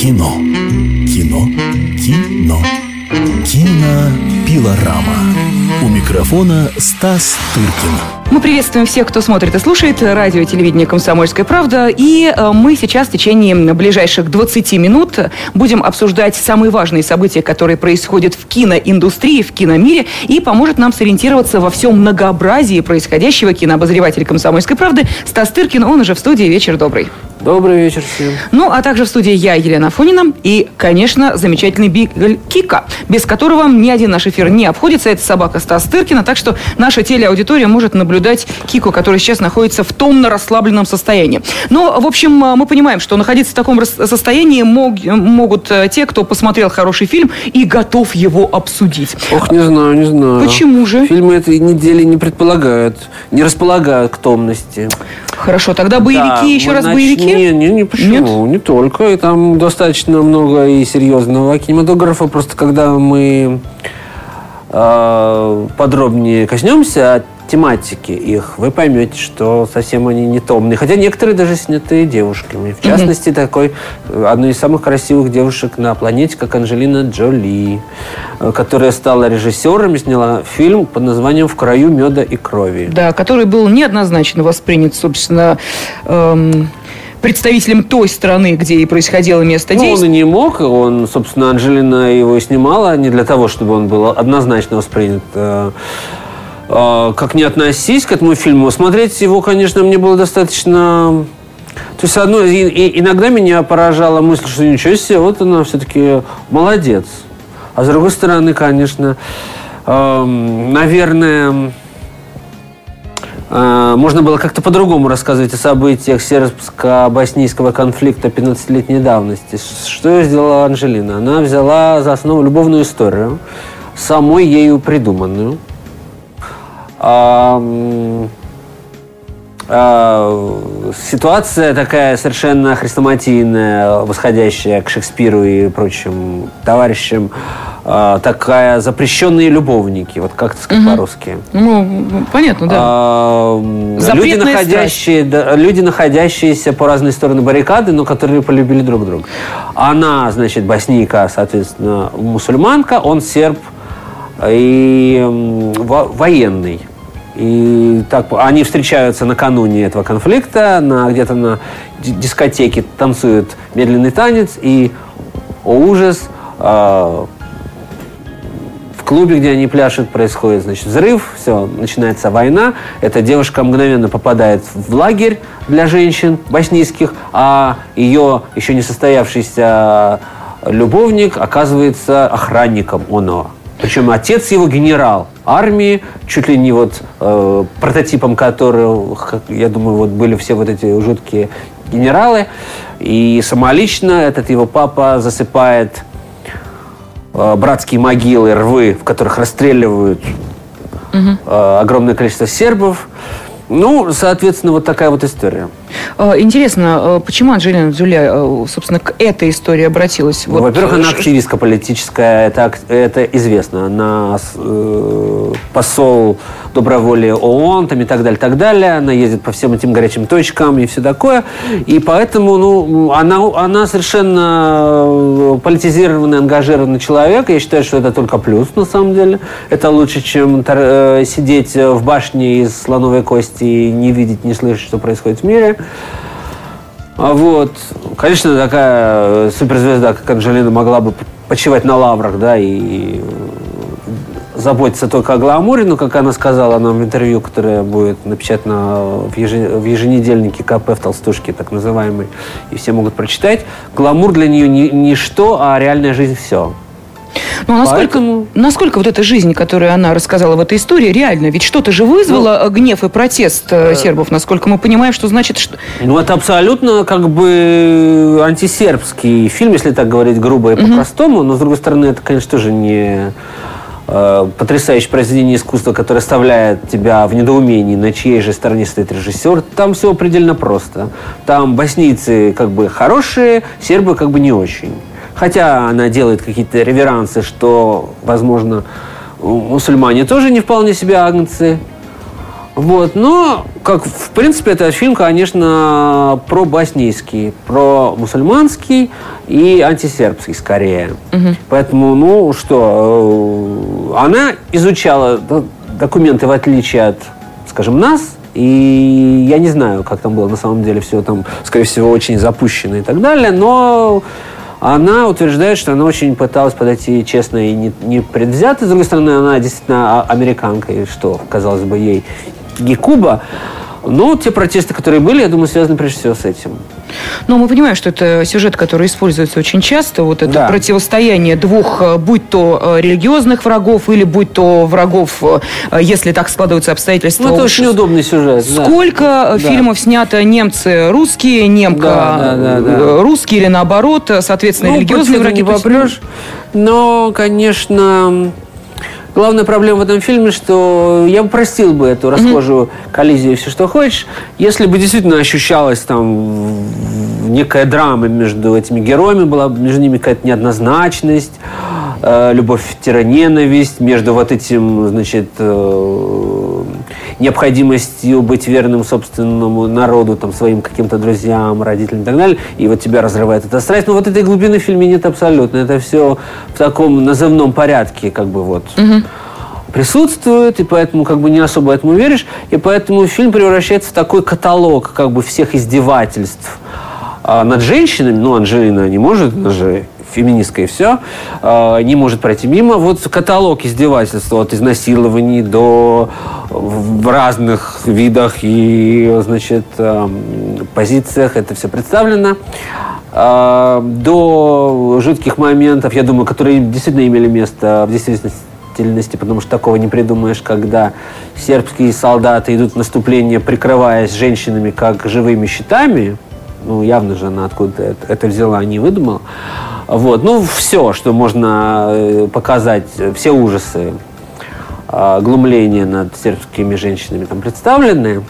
Кино. Кино. Кино. Кинопилорама. У микрофона Стас Тыркин. Мы приветствуем всех, кто смотрит и слушает радио и телевидение «Комсомольская правда». И э, мы сейчас в течение ближайших 20 минут будем обсуждать самые важные события, которые происходят в киноиндустрии, в киномире, и поможет нам сориентироваться во всем многообразии происходящего кинообозреватель «Комсомольской правды» Стас Тыркин, он уже в студии. Вечер добрый. Добрый вечер всем. Ну, а также в студии я, Елена Фонина, и, конечно, замечательный Бигль Кика, без которого ни один наш эфир не обходится. Это собака Стас Тыркина, так что наша телеаудитория может наблюдать Кику, который сейчас находится в томно-расслабленном состоянии. Но, в общем, мы понимаем, что находиться в таком состоянии мог, могут э, те, кто посмотрел хороший фильм и готов его обсудить. Ох, не знаю, не знаю. Почему же? Фильмы этой недели не предполагают, не располагают к томности. Хорошо, тогда боевики, да, еще раз начнем... боевики? Не, не, не, почему? Нет? Не только. И там достаточно много и серьезного кинематографа. Просто когда мы э, подробнее коснемся тематики их, вы поймете, что совсем они не томные. Хотя некоторые даже сняты девушками. В частности, mm-hmm. такой одной из самых красивых девушек на планете, как Анжелина Джоли, э, которая стала режиссером и сняла фильм под названием «В краю меда и крови». Да, который был неоднозначно воспринят, собственно, эм представителем той страны, где и происходило место ну, действия. он и не мог. Он, собственно, Анжелина его снимала не для того, чтобы он был однозначно воспринят э, как не относись к этому фильму, смотреть его, конечно, мне было достаточно... То есть, одно, и, и, иногда меня поражала мысль, что ничего себе, вот она все-таки молодец. А с другой стороны, конечно, э, наверное, э, можно было как-то по-другому рассказывать о событиях сербско-боснийского конфликта 15-летней давности. Что сделала Анжелина? Она взяла за основу любовную историю, самой ею придуманную – ситуация такая совершенно хрестоматийная, восходящая к Шекспиру и прочим товарищам, а, такая запрещенные любовники, вот как это сказать угу. по-русски? Ну, понятно, да. А, люди, находящие, да, люди, находящиеся по разные стороны баррикады, но которые полюбили друг друга. Она, значит, боснийка, соответственно, мусульманка, он серб и военный. И так они встречаются накануне этого конфликта, на, где-то на дискотеке танцуют медленный танец, и, о ужас, э, в клубе, где они пляшут, происходит значит, взрыв, все, начинается война. Эта девушка мгновенно попадает в лагерь для женщин боснийских, а ее еще не состоявшийся любовник оказывается охранником оного. Причем отец его генерал армии, чуть ли не вот э, прототипом которого, я думаю, вот были все вот эти жуткие генералы. И самолично этот его папа засыпает э, братские могилы, рвы, в которых расстреливают угу. э, огромное количество сербов. Ну, соответственно, вот такая вот история. А, интересно, а, почему Анжелина Джуля, а, собственно, к этой истории обратилась? Ну, вот, во-первых, она активистка политическая, это, это известно. Она э, посол доброволия ООН там, и так далее, так далее. Она ездит по всем этим горячим точкам и все такое. И поэтому ну, она, она совершенно политизированный, ангажированный человек. Я считаю, что это только плюс, на самом деле. Это лучше, чем э, сидеть в башне из слоновой кости и не видеть, не слышать, что происходит в мире. А вот, конечно, такая э, суперзвезда, как Анжелина, могла бы почивать на лаврах, да, и заботиться только о гламуре, но, как она сказала нам в интервью, которое будет напечатано в, еженедельнике КП в толстушке, так называемый, и все могут прочитать, гламур для нее не, не что, а реальная жизнь все. Ну, насколько, Поэтому... насколько вот эта жизнь, которую она рассказала в этой истории, реально? Ведь что-то же вызвало ну, гнев и протест э, сербов, насколько мы понимаем, что значит... Что... Ну, это абсолютно как бы антисербский фильм, если так говорить грубо и по-простому, но, с другой стороны, это, конечно, тоже не э, потрясающее произведение искусства, которое оставляет тебя в недоумении, на чьей же стороне стоит режиссер. Там все предельно просто. Там боснийцы как бы хорошие, сербы как бы не очень. Хотя она делает какие-то реверансы, что, возможно, мусульмане тоже не вполне себе агнцы. Вот, но, как, в принципе, это фильм, конечно, про боснийский, про мусульманский и антисербский, скорее. Поэтому, ну, что, э, она изучала документы, в отличие от, скажем, нас, и я не знаю, как там было на самом деле все там, скорее всего, очень запущено и так далее, но она утверждает, что она очень пыталась подойти честно и не, не предвзято. С другой стороны, она действительно а- американка, и что, казалось бы, ей Гекуба. Но те протесты, которые были, я думаю, связаны прежде всего с этим. Но мы понимаем, что это сюжет, который используется очень часто. Вот это Да. противостояние двух, э, будь то э, религиозных врагов, или будь то врагов, э, если так складываются обстоятельства. Ну, это уж очень удобный сюжет. Сколько Да. фильмов снято немцы русские, немка Да, да, да, русские или наоборот, соответственно, Ну, религиозные враги. не попрешь. Но, конечно, главная проблема в этом фильме, что я бы простил бы эту расхожую коллизию и все, что хочешь, если бы действительно ощущалась там некая драма между этими героями, была бы между ними какая-то неоднозначность, э, любовь-ненависть, между вот этим, значит, э, необходимостью быть верным собственному народу, там, своим каким-то друзьям, родителям и так далее, и вот тебя разрывает эта страсть. Но вот этой глубины в фильме нет абсолютно. Это все в таком назывном порядке, как бы вот присутствует, и поэтому как бы не особо этому веришь, и поэтому фильм превращается в такой каталог как бы всех издевательств а, над женщинами, ну, Анжелина не может, она же феминистка и все, а, не может пройти мимо. Вот каталог издевательств от изнасилований до в разных видах и, значит, позициях это все представлено. А, До жутких моментов, я думаю, которые действительно имели место в действительности, потому что такого не придумаешь, когда сербские солдаты идут в наступление, прикрываясь женщинами как живыми щитами, ну, явно же она откуда это, это взяла, не выдумала. Вот. Ну, все, что можно э, показать, все ужасы э, глумления над сербскими женщинами там представлены.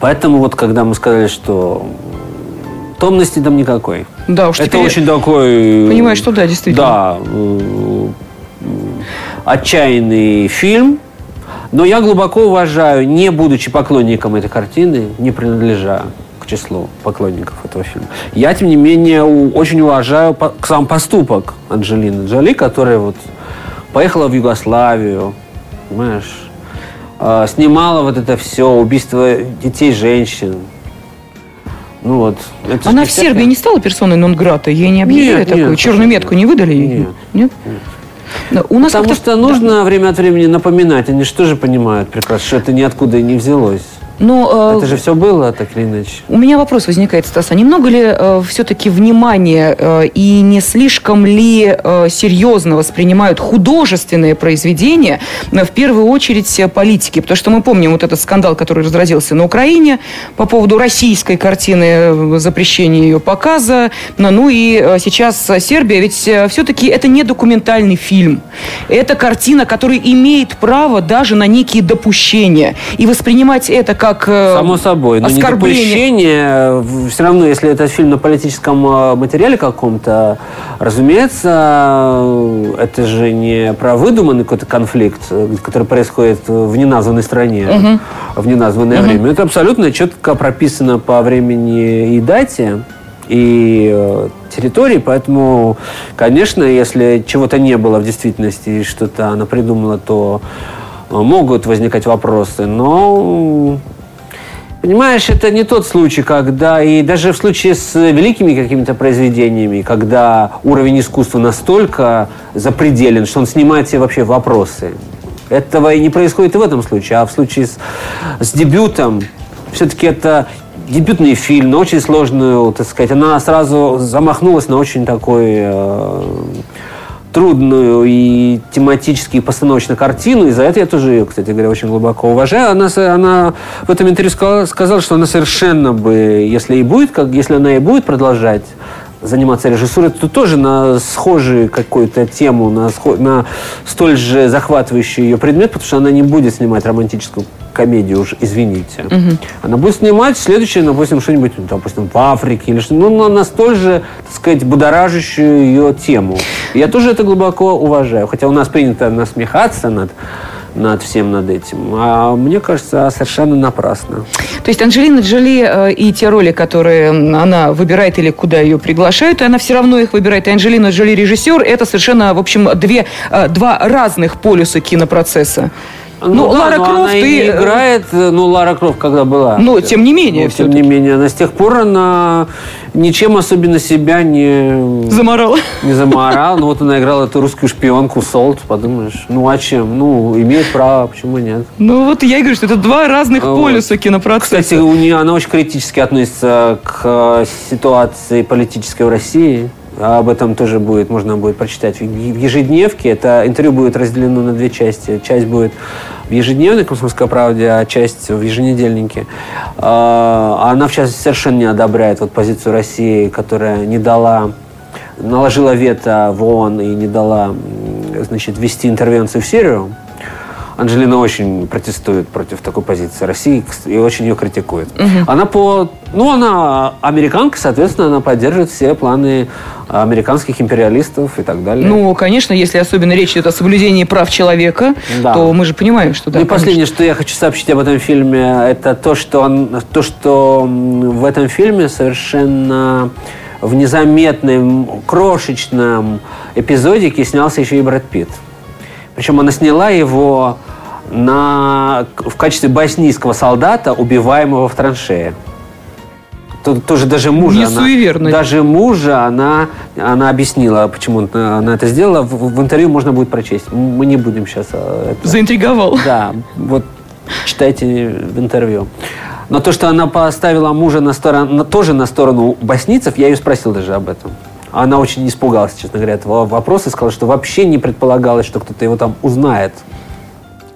Поэтому вот, когда мы сказали, что томности там никакой. Да, уж Это очень такой... Понимаешь, что да, действительно. Да. э, Отчаянный фильм. Но я глубоко уважаю, не будучи поклонником этой картины, не принадлежа к числу поклонников этого фильма. Я, тем не менее, очень уважаю сам поступок Анджелины Джоли, которая вот поехала в Югославию, понимаешь, а, снимала вот это все, убийство детей, женщин. Ну вот. это Она в всякая- Сербии не стала персоной нон-грата? Ей не объявили Нет, такую? нет, черную метку не выдали ей? нет. Нет? Да, У нас Потому что нужно время от времени напоминать. Они что же понимают прекрасно, что это ниоткуда и не взялось. Но, э, Это же все было, так или иначе. У меня вопрос возникает, Стас, а немного ли все-таки внимания э, и не слишком ли э, серьезно воспринимают художественные произведения, э, в первую очередь э, политики? Потому что мы помним вот этот скандал, который разразился на Украине по поводу российской картины, э, запрещения ее показа. Ну, ну и э, сейчас э, Сербия, ведь все-таки это не документальный фильм. Это картина, которая имеет право даже на некие допущения. И воспринимать это как э, Само собой. Но недопущение, все равно, если это фильм на политическом э, материале каком-то, разумеется, э, это же не про выдуманный какой-то конфликт, который происходит в неназванной стране, в неназванное время. Это абсолютно четко прописано по времени и дате и территории, поэтому, конечно, если чего-то не было в действительности и что-то она придумала, то могут возникать вопросы, но Понимаешь, это не тот случай, когда и даже в случае с великими какими-то произведениями, когда уровень искусства настолько запределен, что он снимает все вообще вопросы. Этого и не происходит и в этом случае, а в случае с, с дебютом все-таки это дебютный фильм на очень сложную, так сказать, она сразу замахнулась на очень такой э, трудную и тематически и постановочно картину, и за это я тоже ее, кстати говоря, очень глубоко уважаю. Она, она в этом интервью сказала, сказала, что она совершенно бы, если и будет, как, если она и будет продолжать заниматься режиссурой, то тоже на схожую какую-то тему, на, схо- на столь же захватывающий ее предмет, потому что она не будет снимать романтическую комедию, уж извините. Она будет снимать следующее, допустим, что-нибудь, допустим, в Африке или что ну, на, на столь же, так сказать, будоражащую ее тему. Я тоже это глубоко уважаю. Хотя у нас принято насмехаться над над всем над этим. А мне кажется, совершенно напрасно. То есть Анджелина Джоли э, и те роли, которые она выбирает или куда ее приглашают, она все равно их выбирает. И Анджелина Джоли режиссер, это совершенно, в общем, две, э, два разных полюса кинопроцесса. Ну, Ну, да, Лара но Крофт она и и, играет, э, ну, Лара Крофт когда была. Но, тем не менее, Ну, тем не менее, она с тех пор она ничем особенно себя не, Заморала. не заморала. Ну, вот она играла эту русскую шпионку Солт, подумаешь. Ну, а чем? Ну, имеет право, почему нет? Ну вот я и говорю, что это два разных Вот. полюса кинопроцесса. Кстати, у нее она очень критически относится к э, ситуации политической в России. А Об этом тоже будет, можно будет прочитать в ежедневке. Это интервью будет разделено на две части. Часть будет в ежедневной «Комсомольской правде», а часть в еженедельнике. А, Она, в частности, совершенно не одобряет вот позицию России, которая не дала наложила вето в ООН и не дала значит, вести интервенцию в Сирию. Анджелина очень протестует против такой позиции России и очень ее критикует. Она по... Ну, она американка, соответственно, она поддерживает все планы американских империалистов и так далее. Ну, конечно, если особенно речь идет о соблюдении прав человека, Да. то мы же понимаем, что да. И конечно. последнее, что я хочу сообщить об этом фильме, это то, что, он, то, что в этом фильме совершенно в незаметном, крошечном эпизодике снялся еще и Брэд Питт. Причем она сняла его на, в качестве боснийского солдата, убиваемого в траншее. Тут тоже даже мужа, Не она, суеверно. даже мужа она, она объяснила, почему она это сделала. В, в интервью можно будет прочесть. Мы не будем сейчас это... Заинтриговал. Да, вот читайте в интервью. Но то, что она поставила мужа на сторону, тоже на сторону боснийцев, я ее спросил даже об этом. Она очень испугалась, честно говоря, этого вопроса и сказала, что вообще не предполагалось, что кто-то его там узнает.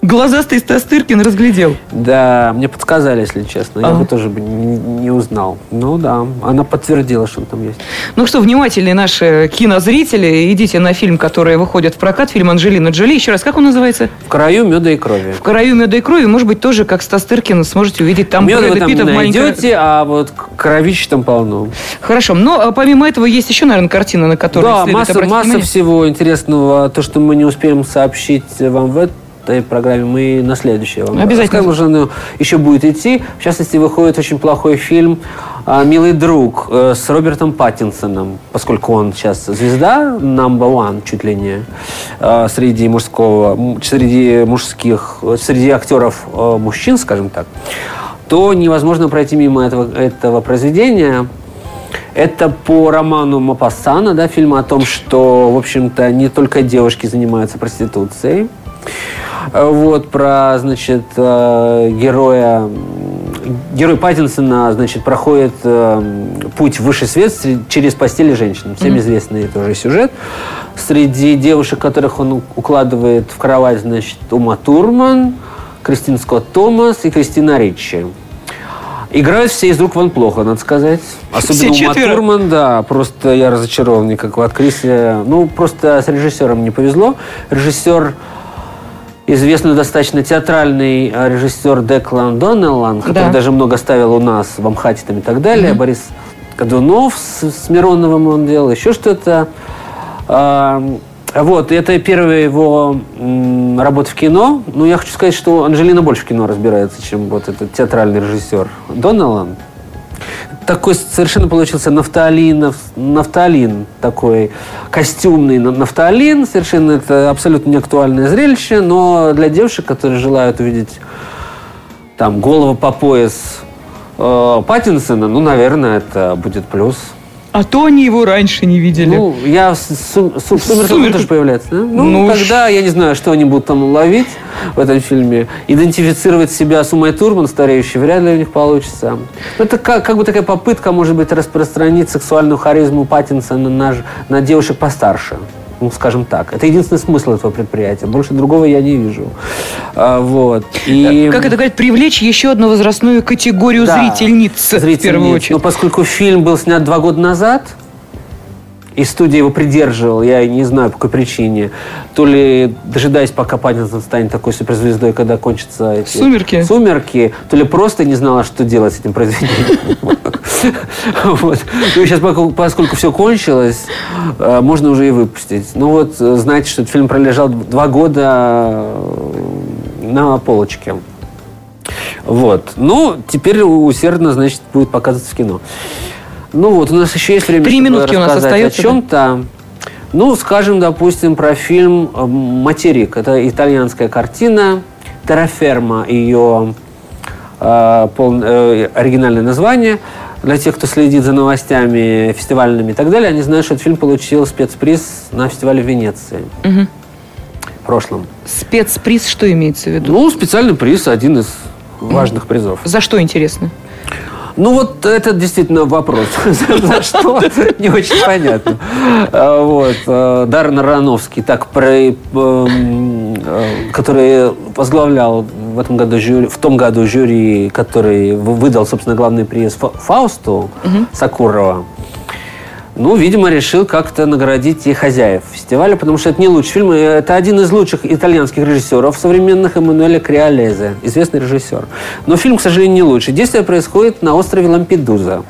Глазастый Стастыркин разглядел. Да, мне подсказали, если честно. Я Ага. бы тоже бы не, узнал. Ну да, она подтвердила, что он там есть. Ну что, внимательные наши кинозрители, идите на фильм, который выходит в прокат, фильм Анджелина Джоли. Еще раз, как он называется? В краю меда и крови. В краю меда и крови, может быть, тоже, как Стастыркин, сможете увидеть там Меда вы там Питта не найдете, а вот кровищ там полно. Хорошо, но а, помимо этого есть еще, наверное, картина, на которую Да, следует масса, масса внимание. всего интересного. То, что мы не успеем сообщить вам в этой программе, мы на следующей вам Обязательно. расскажем. Уже еще будет идти. В частности, выходит очень плохой фильм а, «Милый друг» э, с Робертом Паттинсоном, поскольку он сейчас звезда number one, чуть ли не, э, среди мужского, среди мужских, среди актеров э, мужчин, скажем так, то невозможно пройти мимо этого, этого произведения. Это по роману Мапассана, да, фильм о том, что, в общем-то, не только девушки занимаются проституцией. Э, Вот, про, значит, э, героя... Герой Паттинсона, значит, проходит э, путь в высший свет через постели женщин. Всем известный тоже сюжет. Среди девушек, которых он укладывает в кровать, значит, Ума Турман, Кристин Скотт Томас и Кристина Ричи. Играют все из рук вон плохо, надо сказать. Особенно Все Ума? Турман, да, просто я разочарован никак в актрисе. Ну, просто с режиссером не повезло. Режиссер известный достаточно театральный э, режиссер Деклан Доннеллан, который Да. даже много ставил у нас в Амхате там и так далее. Борис Кадунов с, с Мироновым он делал, еще что-то. А, Вот, это первая его м, работа в кино. Ну, я хочу сказать, что Анжелина больше в кино разбирается, чем вот этот театральный режиссер Доннеллан. Такой совершенно получился нафталинов, нафталин, такой костюмный на- нафталин. Совершенно это абсолютно не актуальное зрелище, но для девушек, которые желают увидеть там голову по пояс э, Паттинсона, ну, наверное, это будет плюс. А то они его раньше не видели. Ну, я в сум- су- в «Сумерках» «Сумерки». тоже появляется. да? Ну, Ну, тогда я не знаю, что они будут там ловить в этом фильме. Идентифицировать себя с Умой Турман, стареющей, вряд ли у них получится. Ну, Это как, как бы такая попытка, может быть, распространить сексуальную харизму Паттинсона на, на девушек постарше. Ну, скажем так. Это единственный смысл этого предприятия. Больше другого я не вижу. А, вот. И... Как это говорить, привлечь еще одну возрастную категорию Да, зрительниц, в зрительниц. первую очередь. Но поскольку фильм был снят два года назад, и студия его придерживала, я не знаю по какой причине, то ли дожидаясь, пока Паттинсон станет такой суперзвездой, когда кончатся эти «Сумерки». сумерки, то ли просто не знала, что делать с этим произведением. Вот. Ну, сейчас, поскольку все кончилось, э, можно уже и выпустить. Ну вот, э, знаете, что этот фильм пролежал два года э, на полочке. Вот. Ну, теперь усердно, значит, будет показываться в кино. Ну вот, у нас еще есть время, Три чтобы минутки у нас остается, о чем-то. Ну, скажем, допустим, про фильм э, «Материк». Это итальянская картина. «Терраферма» ее э, пол- э, оригинальное название. Для тех, кто следит за новостями фестивальными и так далее, они знают, что этот фильм получил спецприз на фестивале в Венеции. В прошлом. Спецприз, что имеется в виду? Ну, специальный приз, один из важных призов. За что интересно? Ну, вот это действительно вопрос. За что? Не очень понятно. А, Вот. э, Даррен Аронофский, так, про, эм, э, который возглавлял в этом году жюри, в том году жюри, который вы- выдал, собственно, главный приз Фа- Фаусту Сакурова. Ну, видимо, решил как-то наградить и хозяев фестиваля, потому что это не лучший фильм. Это один из лучших итальянских режиссеров современных Эммануэля Криолезе, известный режиссер. Но фильм, к сожалению, не лучший. Действие происходит на острове Лампедуза.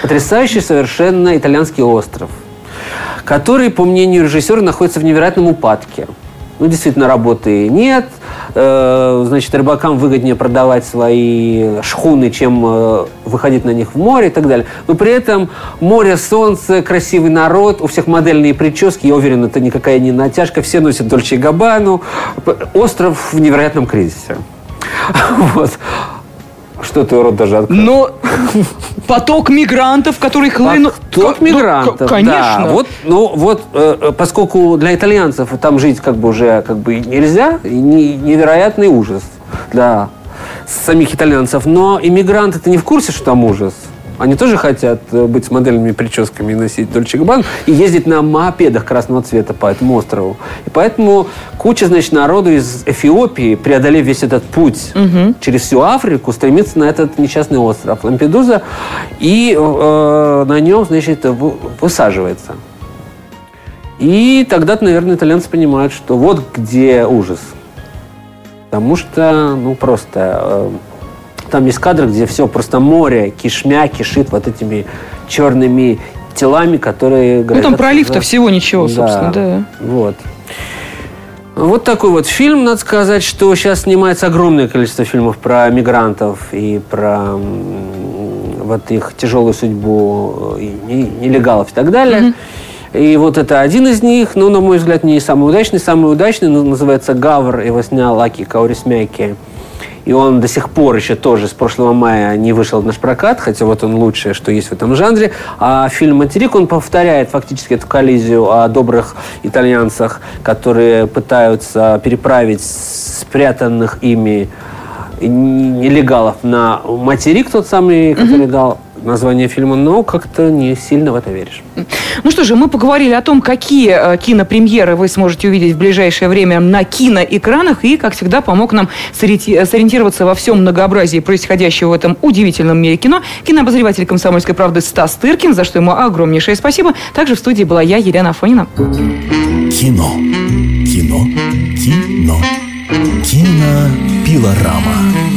Потрясающий совершенно итальянский остров, который, по мнению режиссера, находится в невероятном упадке. Ну, действительно, работы нет. Э, Значит, рыбакам выгоднее продавать свои шхуны, чем э, выходить на них в море и так далее. Но при этом море, солнце, красивый народ, у всех модельные прически. Я уверен, это никакая не натяжка. Все носят Дольче Габану. Остров в невероятном кризисе. Вот. Что ты, рот даже открыл? Но поток мигрантов, которые хлынут... Поток ну, мигрантов, Конечно. да. Вот, ну, вот, э, э, поскольку для итальянцев там жить как бы уже как бы нельзя, и не- невероятный ужас для самих итальянцев. Но иммигранты-то не в курсе, что там ужас. Они тоже хотят э, быть с модельными прическами и носить Дольче Габбану и ездить на мопедах красного цвета по этому острову. И поэтому куча, значит, народу из Эфиопии, преодолев весь этот путь через всю Африку, стремится на этот несчастный остров Лампедуза и э, на нем, значит, вы- высаживается. И тогда-то, наверное, итальянцы понимают, что вот где ужас. Потому что, ну, просто э, там есть кадры, где все просто море кишмя кишит вот этими черными телами, которые... Ну, там пролив-то за- всего ничего, собственно, да. Вот. Вот такой вот фильм, надо сказать, что сейчас снимается огромное количество фильмов про мигрантов и про вот их тяжелую судьбу э, и не- нелегалов и так далее. И вот это один из них, ну, на мой взгляд, не самый удачный. Самый удачный ну, называется «Гавр», его снял Аки Каурисмяки. И он до сих пор еще тоже с прошлого мая не вышел в наш прокат, хотя вот он лучшее, что есть в этом жанре. А фильм «Материк», он повторяет фактически эту коллизию о добрых итальянцах, которые пытаются переправить спрятанных ими нелегалов на материк, тот самый, который дал название фильма, но как-то не сильно в это веришь. Ну что же, мы поговорили о том, какие э, кинопремьеры вы сможете увидеть в ближайшее время на киноэкранах, и, как всегда, помог нам сориенти- сориентироваться во всем многообразии происходящего в этом удивительном мире кино кинообозреватель «Комсомольской правды» Стас Тыркин, за что ему огромнейшее спасибо. Также в студии была я, Елена Афонина. Кино. Кино. Кино. Кинопилорама.